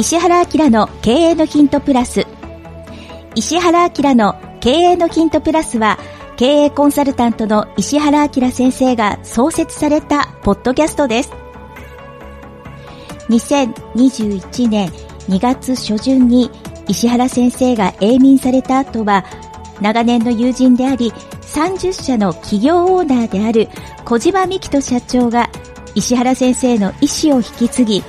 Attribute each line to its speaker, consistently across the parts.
Speaker 1: 石原明の経営のヒントプラス。石原明の経営のヒントプラスは経営コンサルタントの石原明先生が創設されたポッドキャストです。2021年2月初旬に石原先生が永眠された後は長年の友人であり30社の企業オーナーである小島美希人社長が石原先生の意思を引き継ぎ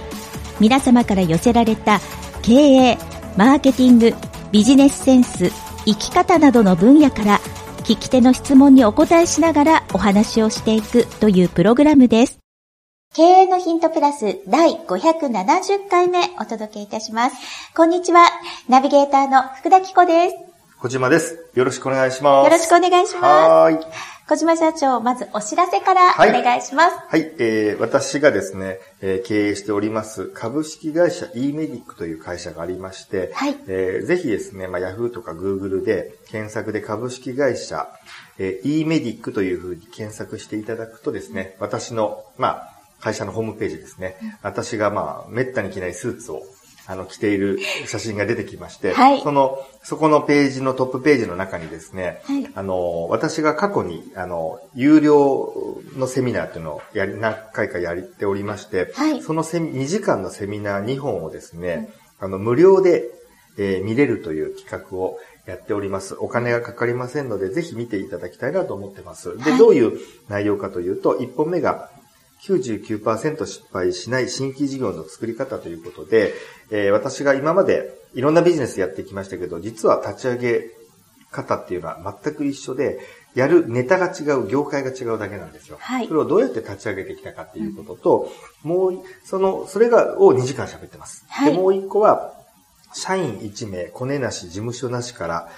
Speaker 1: 皆様から寄せられた経営、マーケティング、ビジネスセンス、生き方などの分野から聞き手の質問にお答えしながらお話をしていくというプログラムです。経営のヒントプラス第570回目お届けいたします。こんにちは。ナビゲーターの福田紀子です。
Speaker 2: 小島です。よろしくお願いします。
Speaker 1: よろしくお願いします。はい。小島社長、まずお知らせからお願いします。
Speaker 2: はい、はい、えー、私がですね、えー、経営しております株式会社 e メディックという会社がありまして、はい、えー、ぜひですね、まあ、Yahoo とか Google で検索で株式会社、えー、e メディックというふうに検索していただくとですね、私の、まあ、会社のホームページですね。私がまあ、めったに着ないスーツをあの、着ている写真が出てきまして、はい、その、そこのページのトップページの中にですね、はい、あの、私が過去に、あの、有料のセミナーっていうのをやり、何回かやっておりまして、はい、そのセミ、2時間のセミナー2本をですね、あの、無料で、えー、見れるという企画をやっております。お金がかかりませんので、ぜひ見ていただきたいなと思ってます。で、どういう内容かというと、1本目が、99%失敗しない新規事業の作り方ということで、えー、私が今までいろんなビジネスやってきましたけど、実は立ち上げ方っていうのは全く一緒で、やるネタが違う、業界が違うだけなんですよ。はい。それをどうやって立ち上げてきたかっていうことと、うん、もう、その、それが、を2時間喋ってます。はい。で、もう1個は、社員1名、コネなし、事務所なしから、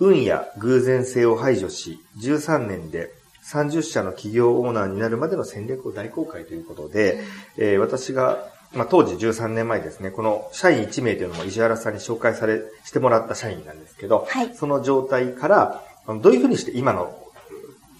Speaker 2: 運や偶然性を排除し、13年で30社の企業オーナーになるまでの戦略を大公開ということで、えー、私が、まあ、当時13年前ですね、この社員1名というのも石原さんに紹介され、してもらった社員なんですけど、はい、その状態から、どういうふうにして今の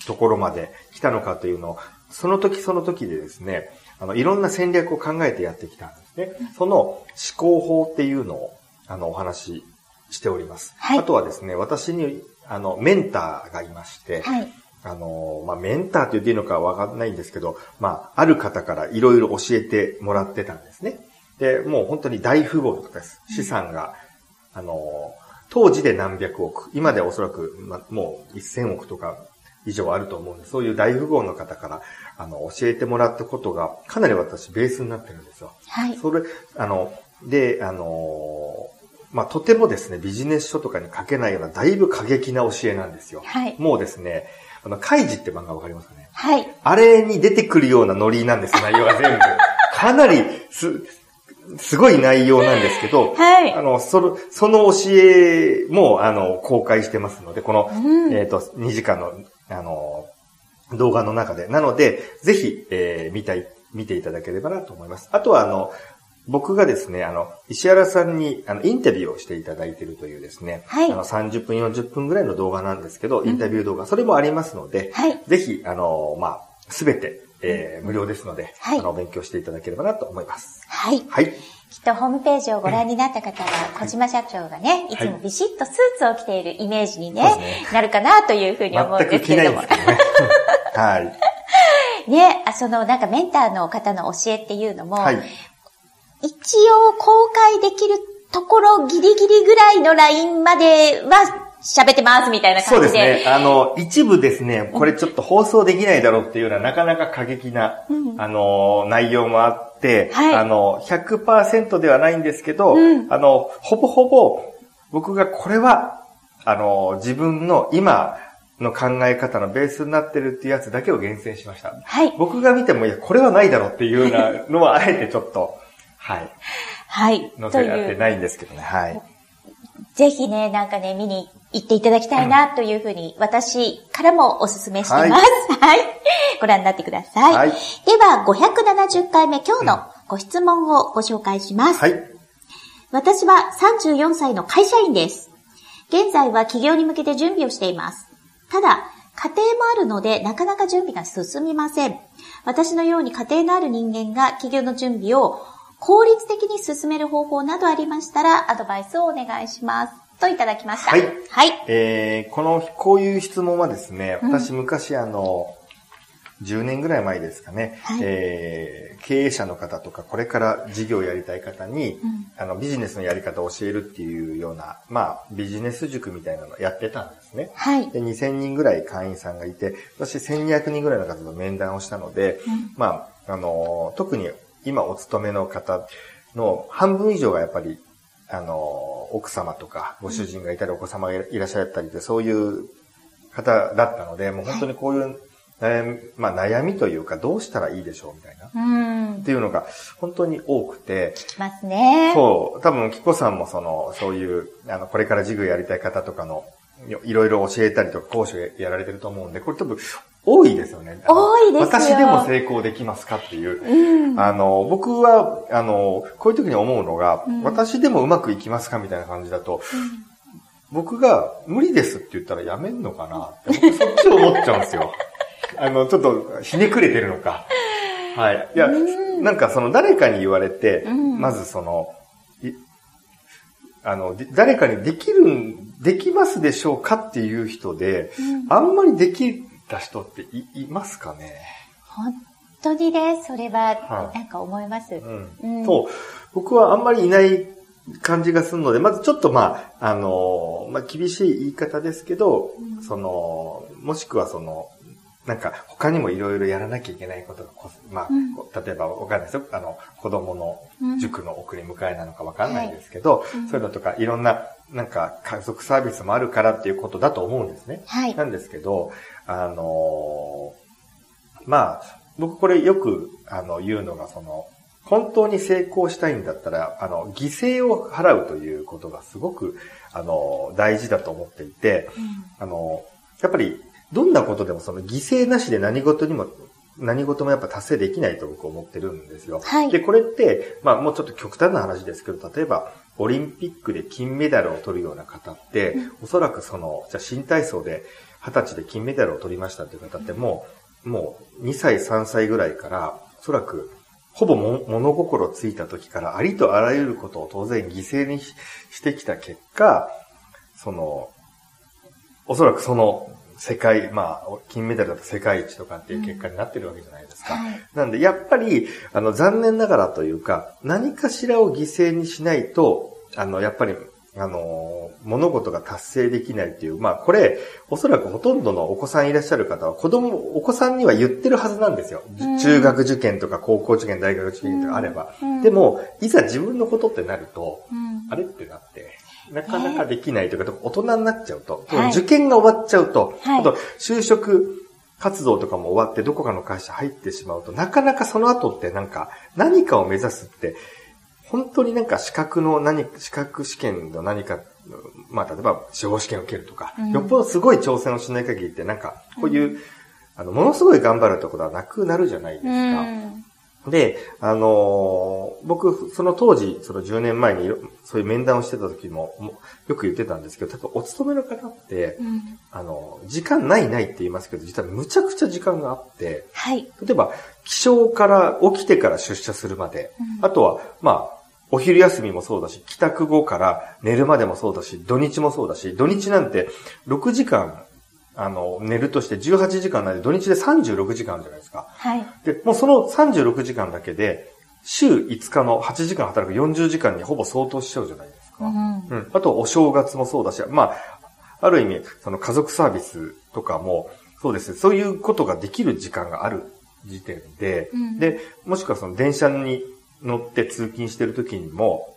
Speaker 2: ところまで来たのかというのを、その時その時でですね、あの、いろんな戦略を考えてやってきたんですね。その思考法っていうのを、あの、お話ししております。はい、あとはですね、私に、あの、メンターがいまして、はい、あの、まあ、メンターって言っていいのかわかんないんですけど、まあ、ある方からいろいろ教えてもらってたんですね。で、もう本当に大富豪とかです。資産が、あの、当時で何百億、今でおそらく、まあ、もう1000億とか以上あると思うんで、そういう大富豪の方から、あの、教えてもらったことが、かなり私ベースになってるんですよ。はい。それ、あの、で、あの、まあ、とてもですね、ビジネス書とかに書けないような、だいぶ過激な教えなんですよ。はい。もうですね、あの、カイジって漫画わかりますかね？はい。あれに出てくるようなノリなんです、内容が全部。かなり、す、すごい内容なんですけど、はい。あの、その、その教えも、あの、公開してますので、この、うん、えっ、ー、と、2時間の、あの、動画の中で。なので、ぜひ、えー、見たい、見ていただければなと思います。あとは、あの、僕がですね、あの、石原さんに、あの、インタビューをしていただいているというですね、はい。あの、30分、40分ぐらいの動画なんですけど、インタビュー動画、それもありますので、はい。ぜひ、あの、まあ、すべて、えー、無料ですので、はい。あの、勉強していただければなと思います。
Speaker 1: はい。はい。きっとホームページをご覧になった方は、小島社長がね、いつもビシッとスーツを着ているイメージにね、ねなるかなというふうに思うんですけれども。ね、はい。ね、あ、その、なんかメンターの方の教えっていうのも、はい、一応公開できるところギリギリぐらいのラインまでは喋ってますみたいな感じで。
Speaker 2: そうですね。あの、一部ですね、これちょっと放送できないだろうっていうような、なかなか過激な、うん、あの、内容もあって、はい、あの、100%ではないんですけど、うん、あの、ほぼほぼ、僕がこれは、あの、自分の今の考え方のベースになってるっていうやつだけを厳選しました。はい。僕が見ても、いや、これはないだろうっていうようなのは、あえてちょっと、はい。はい。載せられてないんですけどね。はい。
Speaker 1: ぜひね、なんかね、見に行っていただきたいなというふうに、私からもお勧めしてます。はい。はい。ご覧になってください。はい。では、570回目、今日のご質問をご紹介します。はい。私は34歳の会社員です。現在は企業に向けて準備をしています。ただ、家庭もあるので、なかなか準備が進みません。私のように家庭のある人間が企業の準備を効率的に進める方法などありましたら、アドバイスをお願いします。といただきました。
Speaker 2: はい。はい。えー、この、こういう質問はですね、私昔あの、10年ぐらい前ですかね、はい、えー、経営者の方とか、これから事業をやりたい方に、うん、あの、ビジネスのやり方を教えるっていうような、まあ、ビジネス塾みたいなのをやってたんですね。はい。で、2000人ぐらい会員さんがいて、私1200人ぐらいの方と面談をしたので、うん、まあ、あの、特に今お勤めの方の半分以上がやっぱり、あの、奥様とか、ご主人がいたり、お子様がいらっしゃったりで、そういう方だったので、もう本当にこういう悩み、まあ悩みというか、どうしたらいいでしょうみたいな。うん。っていうのが本当に多くて。
Speaker 1: 聞きますね。
Speaker 2: そう。多分、キコさんもその、そういう、あの、これから授業やりたい方とかの、いろいろ教えたりとか講師やられてると思うんで、これ多分、多いですよね。
Speaker 1: 多いですよ
Speaker 2: 私でも成功できますかっていう。うん、あの、僕は、あの、こういう時に思うのが、うん、私でもうまくいきますかみたいな感じだと、うん僕が無理ですって言ったらやめんのかなって、そっちを思っちゃうんですよ。あの、ちょっとひねくれてるのか。はい。いや、なんかその誰かに言われて、まずその、あの、誰かにできる、できますでしょうかっていう人で、あんまりできた人っていいますかね？
Speaker 1: 本当にね、それは、なんか思います。
Speaker 2: うん。そう。僕はあんまりいない感じがするので、まずちょっとまあ、あの、まあ、厳しい言い方ですけど、うん、その、もしくはその、なんか他にもいろいろやらなきゃいけないことがまあ、うん、例えばわかんないですよ。あの、子供の塾の送り迎えなのかわかんないですけど、うんはい、そういうのとかいろんな、なんか家族サービスもあるからっていうことだと思うんですね。はい。なんですけど、あのー、まあ、僕これよく、あの、言うのが、その、本当に成功したいんだったら、あの、犠牲を払うということがすごく、あの、大事だと思っていて、うん、あの、やっぱりどんなことでもその犠牲なしで何事にも、何事もやっぱ達成できないと僕思ってるんですよ。はい。で、これって、まあもうちょっと極端な話ですけど、例えば、オリンピックで金メダルを取るような方って、うん、おそらくその、じゃあ新体操で20歳で金メダルを取りましたっていう方ってもう、もう2歳3歳ぐらいから、おそらくほぼ物心ついた時からありとあらゆることを当然犠牲にしてきた結果、その、おそらくその世界、まあ、金メダルだと世界一とかっていう結果になってるわけじゃないですか。うんはい、なんで、やっぱり、あの、残念ながらというか、何かしらを犠牲にしないと、あの、やっぱり、あの、物事が達成できないっていう、まあ、これ、おそらくほとんどのお子さんいらっしゃる方は、子供、お子さんには言ってるはずなんですよ。うん、中学受験とか高校受験、大学受験とかあれば。うん、でも、いざ自分のことってなると、あれってなって、なかなかできないというか、大人になっちゃうと、はい、受験が終わっちゃうと、はい、あと就職活動とかも終わってどこかの会社入ってしまうと、なかなかその後ってなんか何かを目指すって、本当になんか資格の何、資格試験の何か、まあ例えば司法試験を受けるとか、うん、よっぽどすごい挑戦をしない限りってなんか、こういう、うん、あの、ものすごい頑張るってことはなくなるじゃないですか。うんで、あのー、僕、その当時、その10年前にそういう面談をしてた時も、もよく言ってたんですけど、多分お勤めの方って、うん、あの、時間ないないって言いますけど、実はむちゃくちゃ時間があって、はい。例えば、起床から起きてから出社するまで、うん、あとは、まあ、お昼休みもそうだし、帰宅後から寝るまでもそうだし、土日もそうだし、土日なんて6時間あの、寝るとして18時間なんで、土日で36時間じゃないですか。はい。で、もうその36時間だけで、週5日の8時間働く40時間にほぼ相当しちゃうじゃないですか。うん。うん。あと、お正月もそうだし、まあ、ある意味、その家族サービスとかも、そうですね、そういうことができる時間がある時点で、うん、で、もしくはその電車に乗って通勤してる時にも、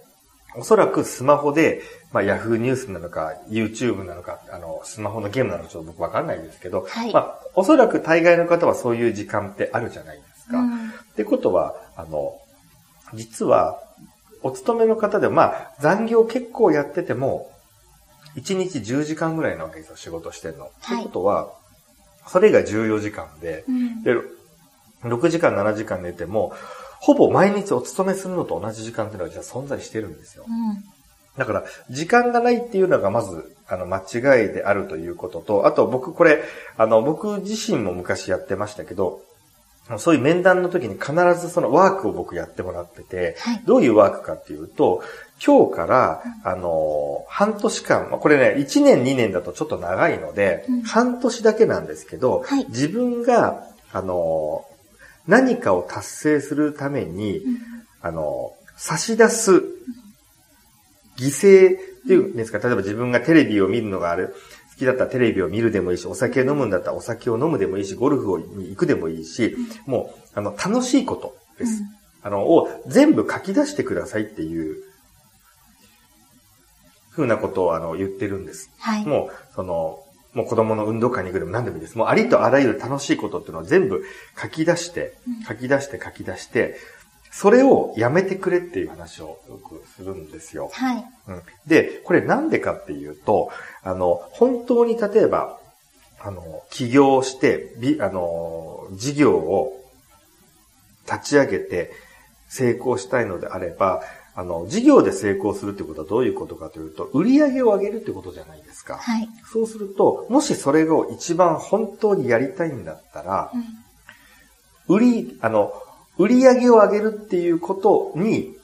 Speaker 2: おそらくスマホで、まあ、ヤフーニュースなのか、YouTube なのか、あの、スマホのゲームなのかちょっと僕わかんないですけど、はい、まあ、おそらく大概の方はそういう時間ってあるじゃないですか。うん、ってことは、あの、実は、お勤めの方でも、まあ、残業結構やってても、1日10時間ぐらいなわけですよ、仕事してるの。はい、ってことは、それが14時間で、うん、で、6時間、7時間寝ても、ほぼ毎日お勤めするのと同じ時間っていうのは実は存在してるんですよ。うん、だから、時間がないっていうのがまず、あの、間違いであるということと、あと僕これ、あの、僕自身も昔やってましたけど、そういう面談の時に必ずそのワークを僕やってもらってて、はい、どういうワークかっていうと、今日から、あの、半年間、これね、1年2年だとちょっと長いので、うん、半年だけなんですけど、はい、自分が、あの、何かを達成するために、うん、あの、差し出す、犠牲っていうんですか、例えば自分がテレビを見るのがある、好きだったらテレビを見るでもいいし、お酒を飲むんだったらお酒を飲むでもいいし、ゴルフに行くでもいいし、もう、あの、楽しいことです。うん、あの、を全部書き出してくださいっていう、ふうなことをあの、言ってるんです。はい。もう、その、もう子供の運動会に行くでも何でもいいです。もうありとあらゆる楽しいことっていうのを全部書き出して、書き出して書き出して、それをやめてくれっていう話をよくするんですよ。はい。うん、で、これなんでかっていうと、あの、本当に例えば、あの、起業して、び、あの、事業を立ち上げて成功したいのであれば、あの、事業で成功するってことはどういうことかというと、売り上げを上げるってことじゃないですか。はい。そうすると、もしそれを一番本当にやりたいんだったら、うん、売り、あの、売り上げを上げるっていうことに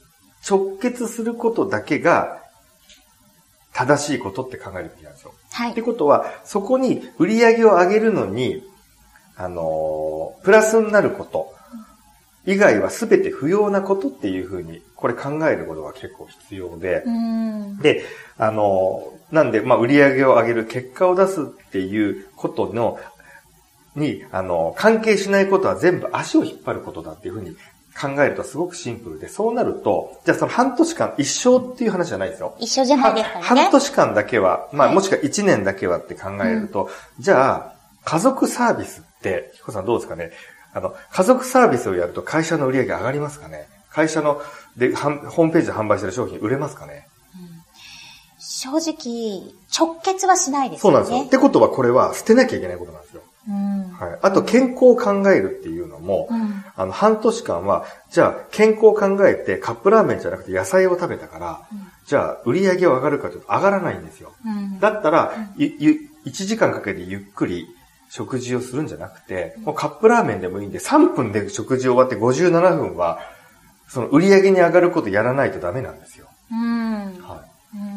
Speaker 2: 直結することだけが正しいことって考えるべきなんですよ。はい。ってことは、そこに売り上げを上げるのに、あのプラスになること以外は全て不要なことっていうふうに、これ考えることが結構必要で、で、あのなんで、まあ、売り上げを上げる結果を出すっていうことのに、あの、関係しないことは全部足を引っ張ることだっていうふうに考えるとすごくシンプルで、そうなると、じゃあその半年間、一生っていう話じゃないですよ。
Speaker 1: 一生じゃないですか
Speaker 2: ね。半年間だけは、まあ、もしくは一年だけはって考えると、うん、じゃあ、家族サービスって、ひこさんどうですかね？あの、家族サービスをやると会社の売り上げ上がりますかね？会社の、で、ホームページで販売してる商品売れますかね、うん、
Speaker 1: 正直、直結はしないです
Speaker 2: よね。そうなんですよ。ってことはこれは捨てなきゃいけないことなんですよ。はい。あと、健康を考えるっていうのも、うん、あの、半年間は、じゃあ、健康を考えて、カップラーメンじゃなくて野菜を食べたから、うん、じゃあ、売り上げは上がるかというと、上がらないんですよ。うん、だったら、ゆ、ゆ、1時間かけてゆっくり食事をするんじゃなくて、もうカップラーメンでもいいんで、3分で食事終わって57分は、その売り上げに上がることやらないとダメなんですよ。は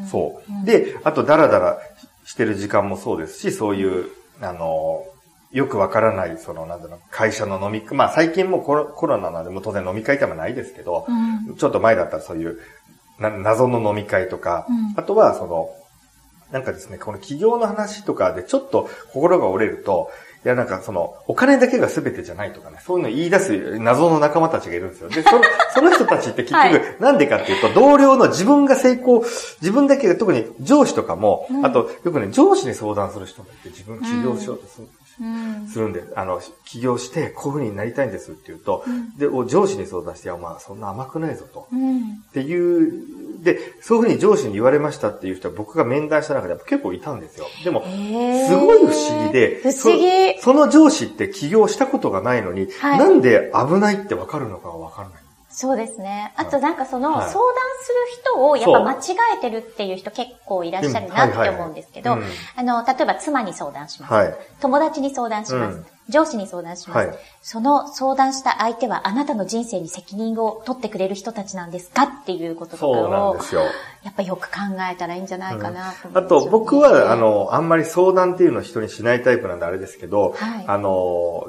Speaker 2: い。そう。で、あと、ダラダラしてる時間もそうですし、そういう、あの、よくわからない、その、なんだろう、会社の飲み、まあ最近もコロコロナなので、も当然飲み会ってもないですけど、うん、ちょっと前だったらそういうな、謎の飲み会とか、うん、あとはその、なんかですね、この企業の話とかでちょっと心が折れると、いや、なんかその、お金だけが全てじゃないとかね、そういうのを言い出す謎の仲間たちがいるんですよ。で、その、その人たちって結局、なんでかっていうと、同僚の自分が成功、自分だけが特に上司とかも、うん、あと、よくね、上司に相談する人もいて、自分起業しようとする。するんで、あの、起業してこういう風になりたいんですって言うと、うん、で、上司に相談して、いや、まあ、そんな甘くないぞと。うん、っていう、で、そういう風に上司に言われましたっていう人は僕が面談した中で結構いたんですよ。でも、すごい不思議で、
Speaker 1: 不思議
Speaker 2: その上司って起業したことがないのに、はい、なんで危ないってわかるのかわからない。
Speaker 1: そうですね。あとなんかその、相談する人をやっぱ間違えてるっていう人結構いらっしゃるなって思うんですけど、あの、例えば妻に相談します。はい、友達に相談します。うん、上司に相談します、はい、その相談した相手はあなたの人生に責任を取ってくれる人たちなんですかっていうこととかを、やっぱよく考えたらいいんじゃないかなと、ね
Speaker 2: うん、あと僕は、あの、あんまり相談っていうのを人にしないタイプなんであれですけど、はい、あの、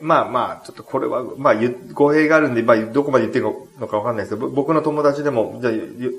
Speaker 2: まあまあ、ちょっとこれは、まあ、語弊があるんで、まあ、どこまで言ってるのかわかんないですけど、僕の友達でも、じゃあ、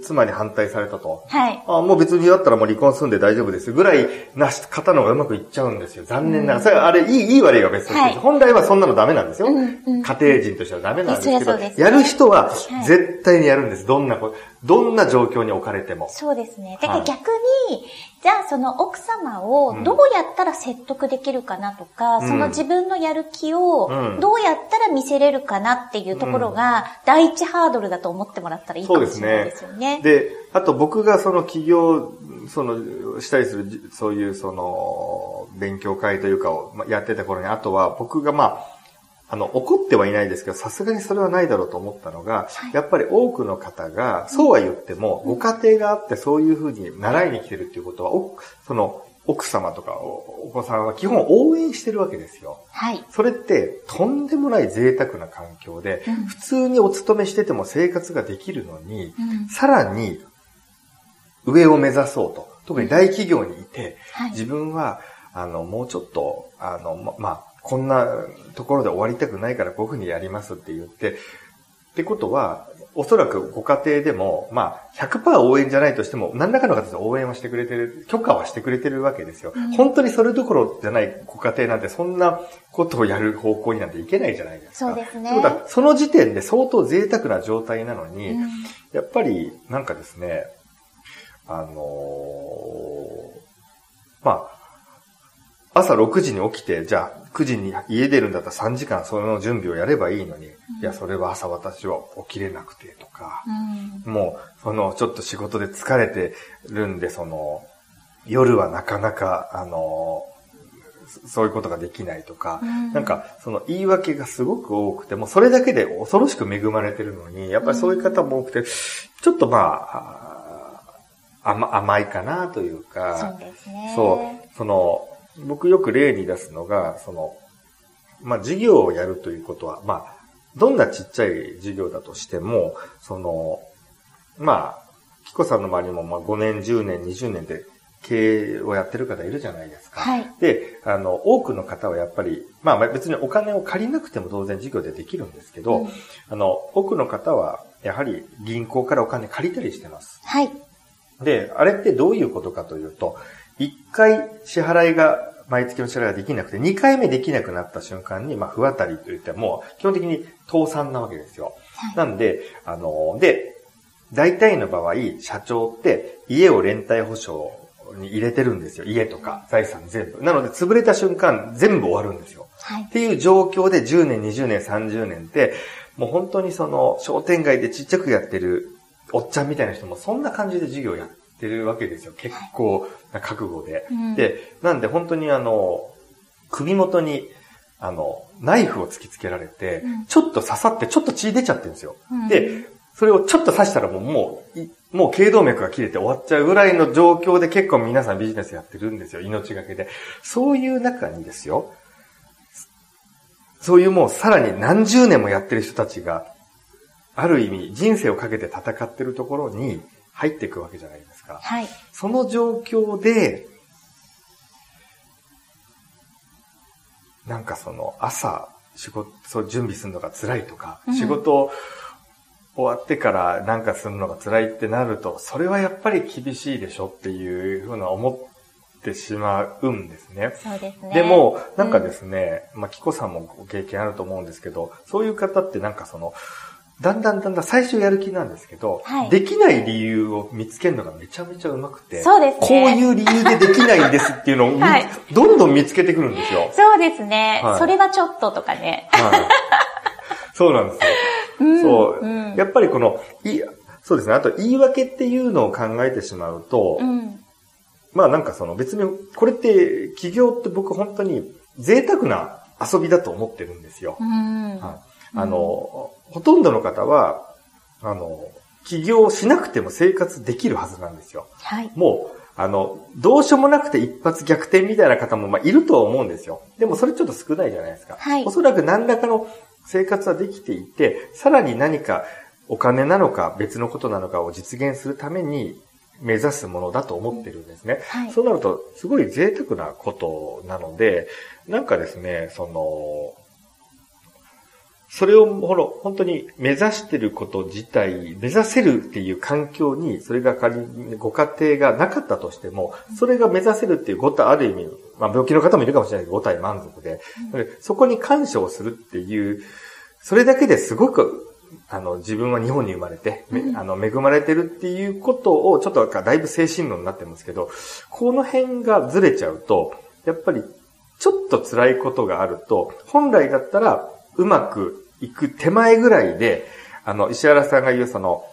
Speaker 2: 妻に反対されたと。はい。あもう別にだったらもう離婚するんで大丈夫ですぐらいな方の方がうまくいっちゃうんですよ。残念ながら。それ、あれ、いい、いい悪いが別として、はい、本来はそんなのダメなんですよ。うんうん、家庭人としてはダメなんですけど、やる人は絶対にやるんです。どんなこ、どんな状況に置かれても。
Speaker 1: そうですね。だから逆に、じゃあその奥様をどうやったら説得できるかなとか、うん、その自分のやる気をどうやったら見せれるかなっていうところが第一ハードルだと思ってもらったらいいかもしれないですよね。
Speaker 2: で、ね、あと僕がその起業、その、したりする、そういうその、勉強会というかをやってた頃に、あとは僕がまあ、あの、怒ってはいないですけど、さすがにそれはないだろうと思ったのが、はい、やっぱり多くの方が、そうは言っても、ご家庭があってそういうふうに習いに来てるっていうことは、その、奥様とかお子さんは基本応援してるわけですよ。
Speaker 1: はい。
Speaker 2: それってとんでもない贅沢な環境で、うん、普通にお勤めしてても生活ができるのに、うん、さらに上を目指そうと。特に大企業にいて、はい、自分は、あの、もうちょっと、あの、ま、まあ、こんなところで終わりたくないからこういうふうにやりますって言って、ってことは、おそらくご家庭でも、まあ、100%応援じゃないとしても、何らかの形で応援はしてくれてる、許可はしてくれてるわけですよ。うん、本当にそれどころじゃないご家庭なんて、そんなことをやる方向になんていけないじゃないですか。
Speaker 1: そうですね。
Speaker 2: その時点で相当贅沢な状態なのに、うん、やっぱり、なんかですね、あのー、まあ、朝6時に起きて、じゃあ9時に家出るんだったら3時間その準備をやればいいのに、うん、いや、それは朝私は起きれなくてとか、うん、もう、その、ちょっと仕事で疲れてるんで、その、夜はなかなか、あのそういうことができないとか、うん、なんか、その言い訳がすごく多くて、もそれだけで恐ろしく恵まれてるのに、やっぱりそういう方も多くて、ちょっとまあ、甘甘いかなというか、
Speaker 1: そうですね。
Speaker 2: そう、その、僕よく例に出すのが、その、まあ、事業をやるということは、まあ、どんなちっちゃい事業だとしても、その、まあ、キコさんの周りもまあ5年、10年、20年で経営をやってる方いるじゃないですか。
Speaker 1: はい。
Speaker 2: で、あの、多くの方はやっぱり、まあ別にお金を借りなくても当然事業でできるんですけど、うん、あの、多くの方はやはり銀行からお金借りたりしてます。
Speaker 1: はい。
Speaker 2: で、あれってどういうことかというと、1回支払いが、毎月の支払いができなくて、2回目できなくなった瞬間に、まあ、不当たりといっても、基本的に倒産なわけですよ。はい、なんで、あの、で、大体の場合、社長って家を連帯保証に入れてるんですよ。家とか財産全部。なので、潰れた瞬間、全部終わるんですよ。はい、っていう状況で10年、20年、30年って、もう本当にその、商店街でちっちゃくやってるおっちゃんみたいな人もそんな感じで授業やってるわけですよ。結構な覚悟で。うん、で、なんで本当にあの、首元に、あの、ナイフを突きつけられて、うん、ちょっと刺さってちょっと血出ちゃってるんですよ。うん、で、それをちょっと刺したらもう、もう、もう頸動脈が切れて終わっちゃうぐらいの状況で結構皆さんビジネスやってるんですよ。命がけで。そういう中にですよ。そういうもうさらに何十年もやってる人たちがある意味人生をかけて戦ってるところに入っていくわけじゃないですか。
Speaker 1: はい。
Speaker 2: その状況で、なんかその朝仕事、そう準備するのが辛いとか、うん、仕事終わってからなんかするのが辛いってなると、それはやっぱり厳しいでしょっていうふうな思ってしまうんですね。
Speaker 1: そうですね。
Speaker 2: でも、なんかですね、うん、まあ、キコさんもご経験あると思うんですけど、そういう方ってなんかその、だんだんだんだん最初やる気なんですけど、はい、できない理由を見つけるのがめちゃめちゃうまくて、
Speaker 1: そうですね。
Speaker 2: こういう理由でできないんですっていうのを、はい、どんどん見つけてくるんですよ。
Speaker 1: そうですね。はい、それはちょっととかね。はい、
Speaker 2: そうなんですよ。うん、そう、うん、やっぱりこの、いそうですね。あと言い訳っていうのを考えてしまうと、うん、まあなんかその別に、これって企業って僕本当に贅沢な遊びだと思ってるんですよ。
Speaker 1: うんはい、
Speaker 2: あの、ほとんどの方は、あの、起業しなくても生活できるはずなんですよ。
Speaker 1: はい。
Speaker 2: もう、あの、どうしようもなくて一発逆転みたいな方も、まあ、いるとは思うんですよ。でもそれちょっと少ないじゃないですか。
Speaker 1: はい。
Speaker 2: おそらく何らかの生活はできていて、さらに何かお金なのか別のことなのかを実現するために目指すものだと思ってるんですね。はい。そうなると、すごい贅沢なことなので、なんかですね、その、それを、ほら、本当に目指してること自体、目指せるっていう環境に、それが仮にご家庭がなかったとしても、それが目指せるっていうご体、ある意味、まあ病気の方もいるかもしれないけど、ご体満足で、そこに感謝をするっていう、それだけですごく、あの、自分は日本に生まれて、あの、恵まれてるっていうことを、ちょっとだいぶ精神論になってますけど、この辺がずれちゃうと、やっぱり、ちょっと辛いことがあると、本来だったら、うまく行く手前ぐらいで、あの、石原さんが言うその、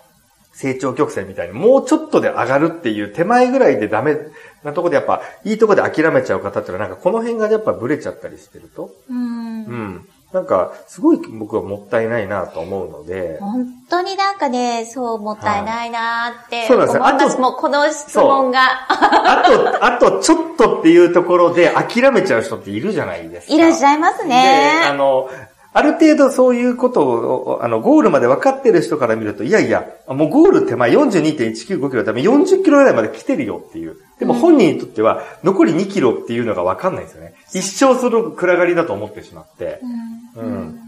Speaker 2: 成長曲線みたいに、もうちょっとで上がるっていう手前ぐらいでダメなとこでやっぱ、いいとこで諦めちゃう方っていうのはなんかこの辺がやっぱブレちゃったりしてると。
Speaker 1: うん。う
Speaker 2: ん。なんか、すごい僕はもったいないなと思うので。
Speaker 1: 本当になんかね、そうもったいないなって思い。そうなんですよ。あと、もうこの質問が。
Speaker 2: あと、あとちょっとっていうところで諦めちゃう人っているじゃないですか。
Speaker 1: いらっしゃいますね。
Speaker 2: で、あの、ある程度そういうことを、あの、ゴールまで分かってる人から見ると、いやいや、もうゴール手前42.195キロだめ40キロぐらいまで来てるよっていう。でも本人にとっては、残り2キロっていうのが分かんないんですよね。一生その暗がりだと思ってしまって。うん。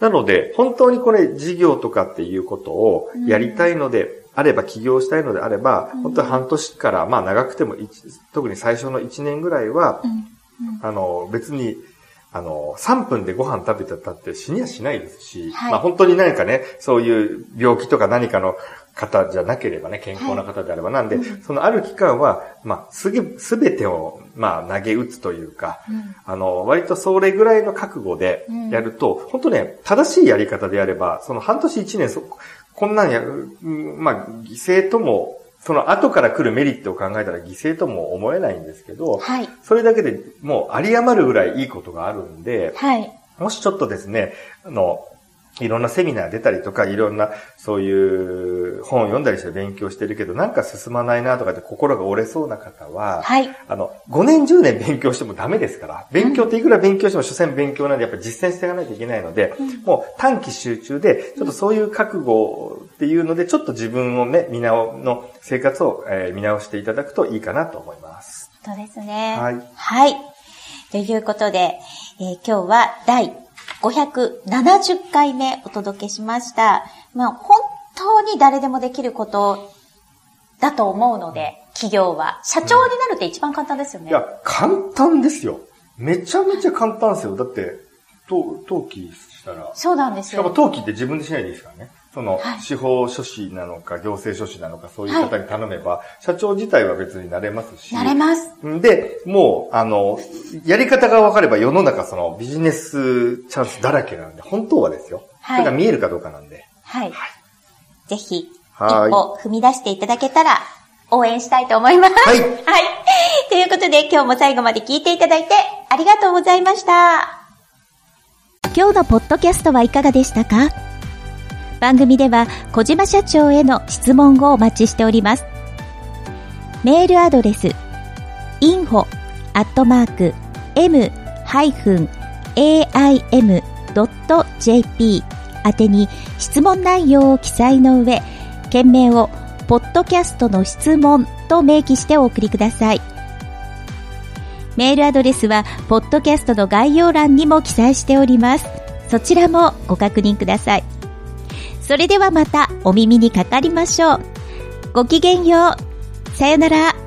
Speaker 2: なので、本当にこれ事業とかっていうことをやりたいので、あれば起業したいのであれば、本当に半年から、まあ長くても、特に最初の1年ぐらいは、あの、別に、あの、3分でご飯食べちゃったって死にはしないですし、はい、まあ本当に何かね、そういう病気とか何かの方じゃなければね、健康な方であれば、はい、なんで、うん、そのある期間は、まあ、すげ、すべてを、まあ、投げ打つというか、うん、あの、割とそれぐらいの覚悟でやると、うん、本当ね、正しいやり方であれば、その半年一年、そ、こんなんや、まあ、犠牲とも、その後から来るメリットを考えたら犠牲とも思えないんですけど、はい、それだけでもう有り余るぐらいいいことがあるんで、はい、もしちょっとですね、あの、いろんなセミナー出たりとか、いろんなそういう本を読んだりして勉強してるけど、なんか進まないなとかって心が折れそうな方は、はい。あの、5年10年勉強してもダメですから、勉強っていくら勉強しても所詮勉強なんでやっぱ実践していかないといけないので、うん、もう短期集中で、ちょっとそういう覚悟っていうので、ちょっと自分をね、見直、の生活を、えー、見直していただくといいかなと思います。
Speaker 1: そうですね。はい。はい。ということで、えー、今日は第570回目お届けしました。まあ、本当に誰でもできることだと思うので、企業は。社長になるって一番簡単ですよね。
Speaker 2: いや、簡単ですよ。めちゃめちゃ簡単ですよ。だって、登記したら。
Speaker 1: そうなんです
Speaker 2: よ。しかも登記って自分でしないでいいですからね。その、司法書士なのか、行政書士なのか、そういう方に頼めば、はい、社長自体は別になれますし。
Speaker 1: なれます。
Speaker 2: で、もう、あの、やり方が分かれば世の中そのビジネスチャンスだらけなんで、本当はですよ。はい。それが見えるかどうかなんで。
Speaker 1: はい。はい、ぜひ、一歩踏み出していただけたら、応援したいと思います。はい。はい。ということで、今日も最後まで聞いていただいて、ありがとうございました。今日のポッドキャストはいかがでしたか？番組では小島社長への質問をお待ちしております。メールアドレス info アットマーク m-aim.jp 宛てに質問内容を記載の上、件名をポッドキャストの質問と明記してお送りください。メールアドレスは、ポッドキャストの概要欄にも記載しております。そちらもご確認ください。それではまたお耳にかかりましょう。ごきげんよう。さよなら。